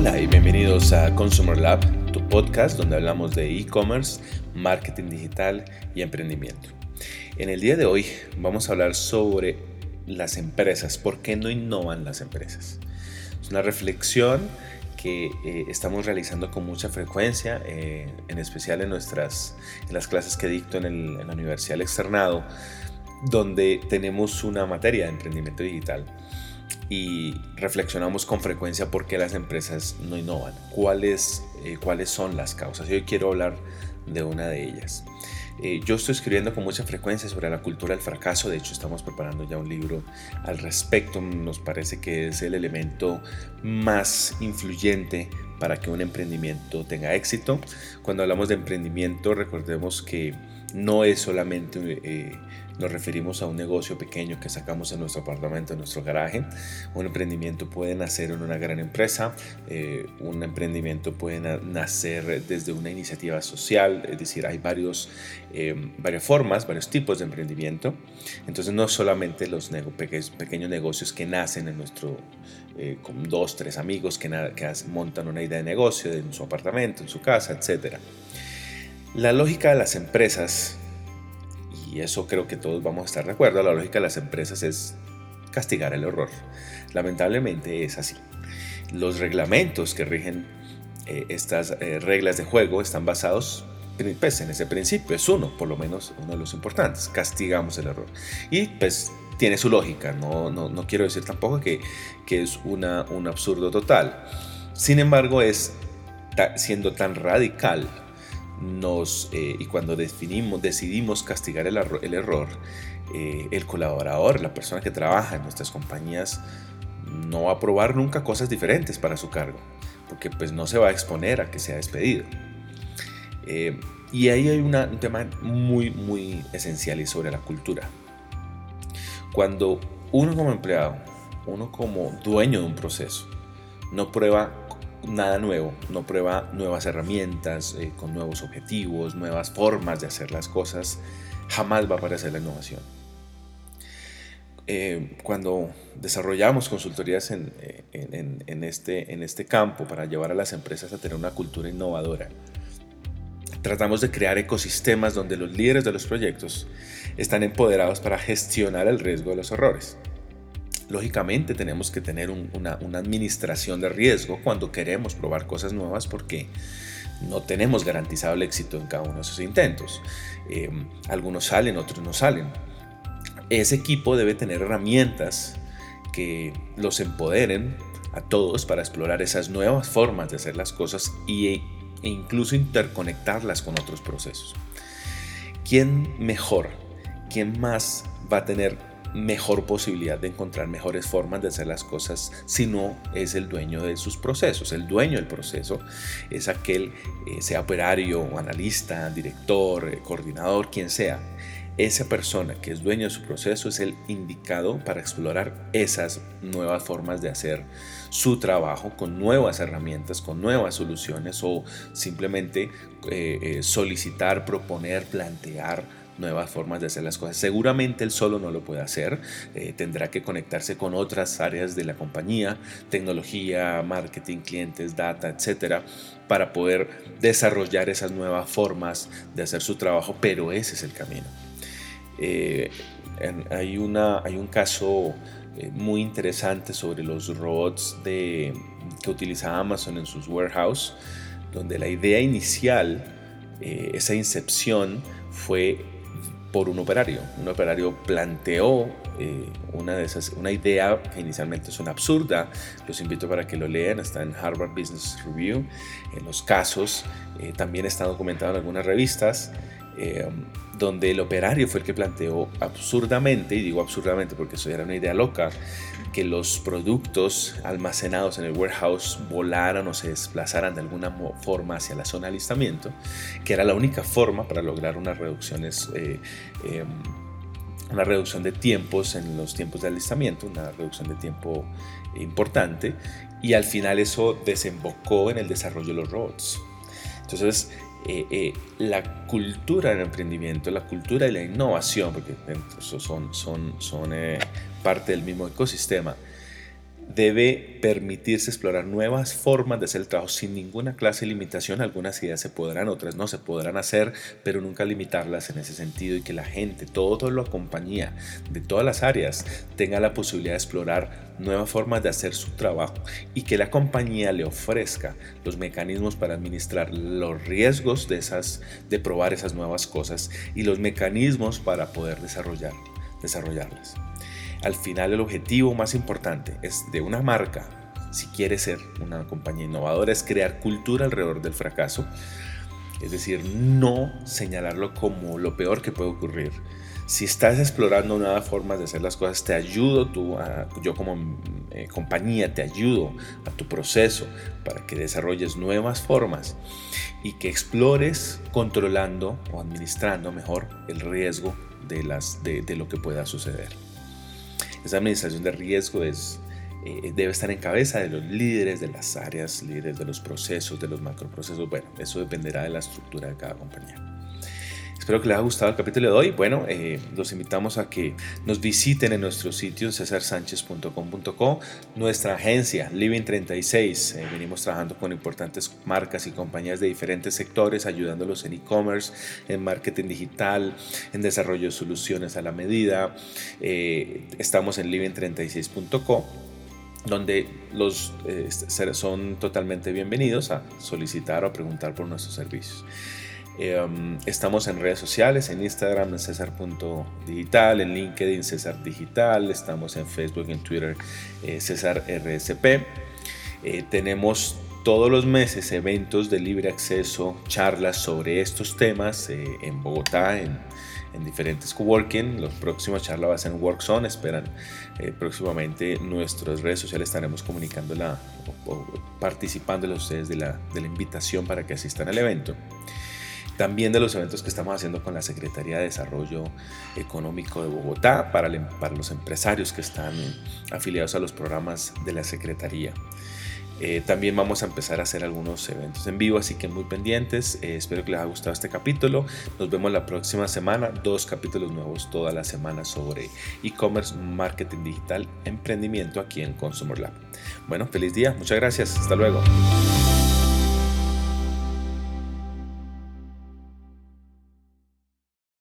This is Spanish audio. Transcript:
Hola y bienvenidos a Consumer Lab, tu podcast donde hablamos de e-commerce, marketing digital y emprendimiento. En el día de hoy vamos a hablar sobre las empresas, por qué no innovan las empresas. Es una reflexión que eh, estamos realizando con mucha frecuencia, eh, en especial en, nuestras, en las clases que dicto en, en la Universidad del Externado, donde tenemos una materia de emprendimiento digital y reflexionamos con frecuencia por qué las empresas no innovan, cuáles, eh, cuáles son las causas. Hoy quiero hablar de una de ellas. Eh, yo estoy escribiendo con mucha frecuencia sobre la cultura del fracaso, de hecho estamos preparando ya un libro al respecto, nos parece que es el elemento más influyente para que un emprendimiento tenga éxito. Cuando hablamos de emprendimiento, recordemos que no es solamente eh, nos referimos a un negocio pequeño que sacamos en nuestro apartamento, en nuestro garaje. Un emprendimiento puede nacer en una gran empresa, eh, un emprendimiento puede nacer desde una iniciativa social, es decir, hay varios, eh, varias formas, varios tipos de emprendimiento. Entonces no solamente los pequeños negocios que nacen en nuestro, eh, con dos, tres amigos que, que montan una idea de negocio en su apartamento, en su casa, etc. La lógica de las empresas y eso creo que todos vamos a estar de acuerdo, la lógica de las empresas es castigar el error. Lamentablemente es así. Los reglamentos que rigen eh, estas eh, reglas de juego están basados pues, en ese principio, es uno, por lo menos uno de los importantes, castigamos el error. Y pues tiene su lógica, no, no, no quiero decir tampoco que, que es una, un absurdo total. Sin embargo, es siendo tan radical nos, eh, y cuando definimos, decidimos castigar el, el error, eh, el colaborador, la persona que trabaja en nuestras compañías, no va a probar nunca cosas diferentes para su cargo, porque pues no se va a exponer a que sea despedido. Eh, y ahí hay un tema muy, muy esencial y sobre la cultura. Cuando uno como empleado, uno como dueño de un proceso, no prueba nada nuevo, no prueba nuevas herramientas eh, con nuevos objetivos, nuevas formas de hacer las cosas, jamás va a aparecer la innovación. Eh, cuando desarrollamos consultorías eh, este, en este campo para llevar a las empresas a tener una cultura innovadora, tratamos de crear ecosistemas donde los líderes de los proyectos están empoderados para gestionar el riesgo de los errores. Lógicamente tenemos que tener una, administración de riesgo cuando queremos probar cosas nuevas porque no tenemos garantizado el éxito en cada uno de esos intentos. Em, algunos salen, otros no salen. Ese equipo debe tener herramientas que los empoderen a todos para explorar esas nuevas formas de hacer las cosas y, e incluso interconectarlas con otros procesos. ¿Quién mejor? ¿Quién más va a tener mejor posibilidad de encontrar mejores formas de hacer las cosas si no es el dueño de sus procesos. El dueño del proceso es aquel, eh, sea operario, analista, director, eh, coordinador, quien sea. Esa persona que es dueño de su proceso es el indicado para explorar esas nuevas formas de hacer su trabajo con nuevas herramientas, con nuevas soluciones o simplemente eh, solicitar, proponer, plantear nuevas formas de hacer las cosas. Seguramente él solo no lo puede hacer, eh, tendrá que conectarse con otras áreas de la compañía, tecnología, marketing, clientes, data, etcétera, para poder desarrollar esas nuevas formas de hacer su trabajo, pero ese es el camino. Eh, hay, una, hay un caso eh, muy interesante sobre los robots de, que utiliza Amazon en sus warehouse, donde la idea inicial, esa incepción, fue por un operario. Un operario planteó eh, una, de esas, una idea que inicialmente es una absurda. Los invito para que lo lean, está en Harvard Business Review. En los casos eh, también está documentado en algunas revistas. Eh, donde el operario fue el que planteó absurdamente, y digo absurdamente porque eso era una idea loca, que los productos almacenados en el warehouse volaran o se desplazaran de alguna forma hacia la zona de alistamiento, que era la única forma para lograr unas reducciones, eh, em, una reducción de tiempos en los tiempos de alistamiento, una reducción de tiempo importante, y al final eso desembocó en el desarrollo de los robots. Entonces, eh, eh, la cultura del emprendimiento, la cultura de la innovación, porque son, son, son parte del mismo ecosistema, debe permitirse explorar nuevas formas de hacer el trabajo sin ninguna clase de limitación. Algunas ideas se podrán, otras no se podrán hacer, pero nunca limitarlas en ese sentido y que la gente, todo la compañía de todas las áreas tenga la posibilidad de explorar nuevas formas de hacer su trabajo y que la compañía le ofrezca los mecanismos para administrar los riesgos de esas de probar esas nuevas cosas y los mecanismos para poder desarrollar desarrollarlas. Al final el objetivo más importante es de una marca, si quiere ser una compañía innovadora, es crear cultura alrededor del fracaso. Es decir, no señalarlo como lo peor que puede ocurrir. Si estás explorando nuevas formas de hacer las cosas, te ayudo, tú, yo como eh, compañía, te ayudo a tu proceso para que desarrolles nuevas formas y que explores controlando o administrando mejor el riesgo de lo que pueda suceder. Esa administración de riesgo es, eh, debe estar en cabeza de los líderes de las áreas, líderes de los procesos, de los macroprocesos. Bueno, eso dependerá de la estructura de cada compañía. Espero que les haya gustado el capítulo de hoy. Bueno, eh, los invitamos a que nos visiten en nuestro sitio cesarsanchez.com.co, nuestra agencia Living 36. Eh, venimos trabajando con importantes marcas y compañías de diferentes sectores, ayudándolos en e-commerce, en marketing digital, en desarrollo de soluciones a la medida. Eh, estamos en living36.co donde los son totalmente bienvenidos a solicitar o preguntar por nuestros servicios. Em, estamos en redes sociales, en Instagram en César.digital, en LinkedIn César Digital, estamos en Facebook, en Twitter eh, César RSP. Eh, tenemos todos los meses eventos de libre acceso, charlas sobre estos temas eh, en Bogotá, en, en, diferentes coworking. Los próximos charlas va a ser en WorkZone. Esperan próximamente nuestras redes sociales estaremos comunicando la, o, participando ustedes de la, de la invitación para que asistan al evento también de los eventos que estamos haciendo con la Secretaría de Desarrollo Económico de Bogotá para, em, los empresarios que están afiliados a los programas de la Secretaría. Eh, también vamos a empezar a hacer algunos eventos en vivo, así que muy pendientes. Eh, espero que les haya gustado este capítulo. Nos vemos la próxima semana. Dos capítulos nuevos toda la semana sobre e-commerce, marketing digital, emprendimiento aquí en Consumer Lab. Bueno, feliz día. Muchas gracias. Hasta luego.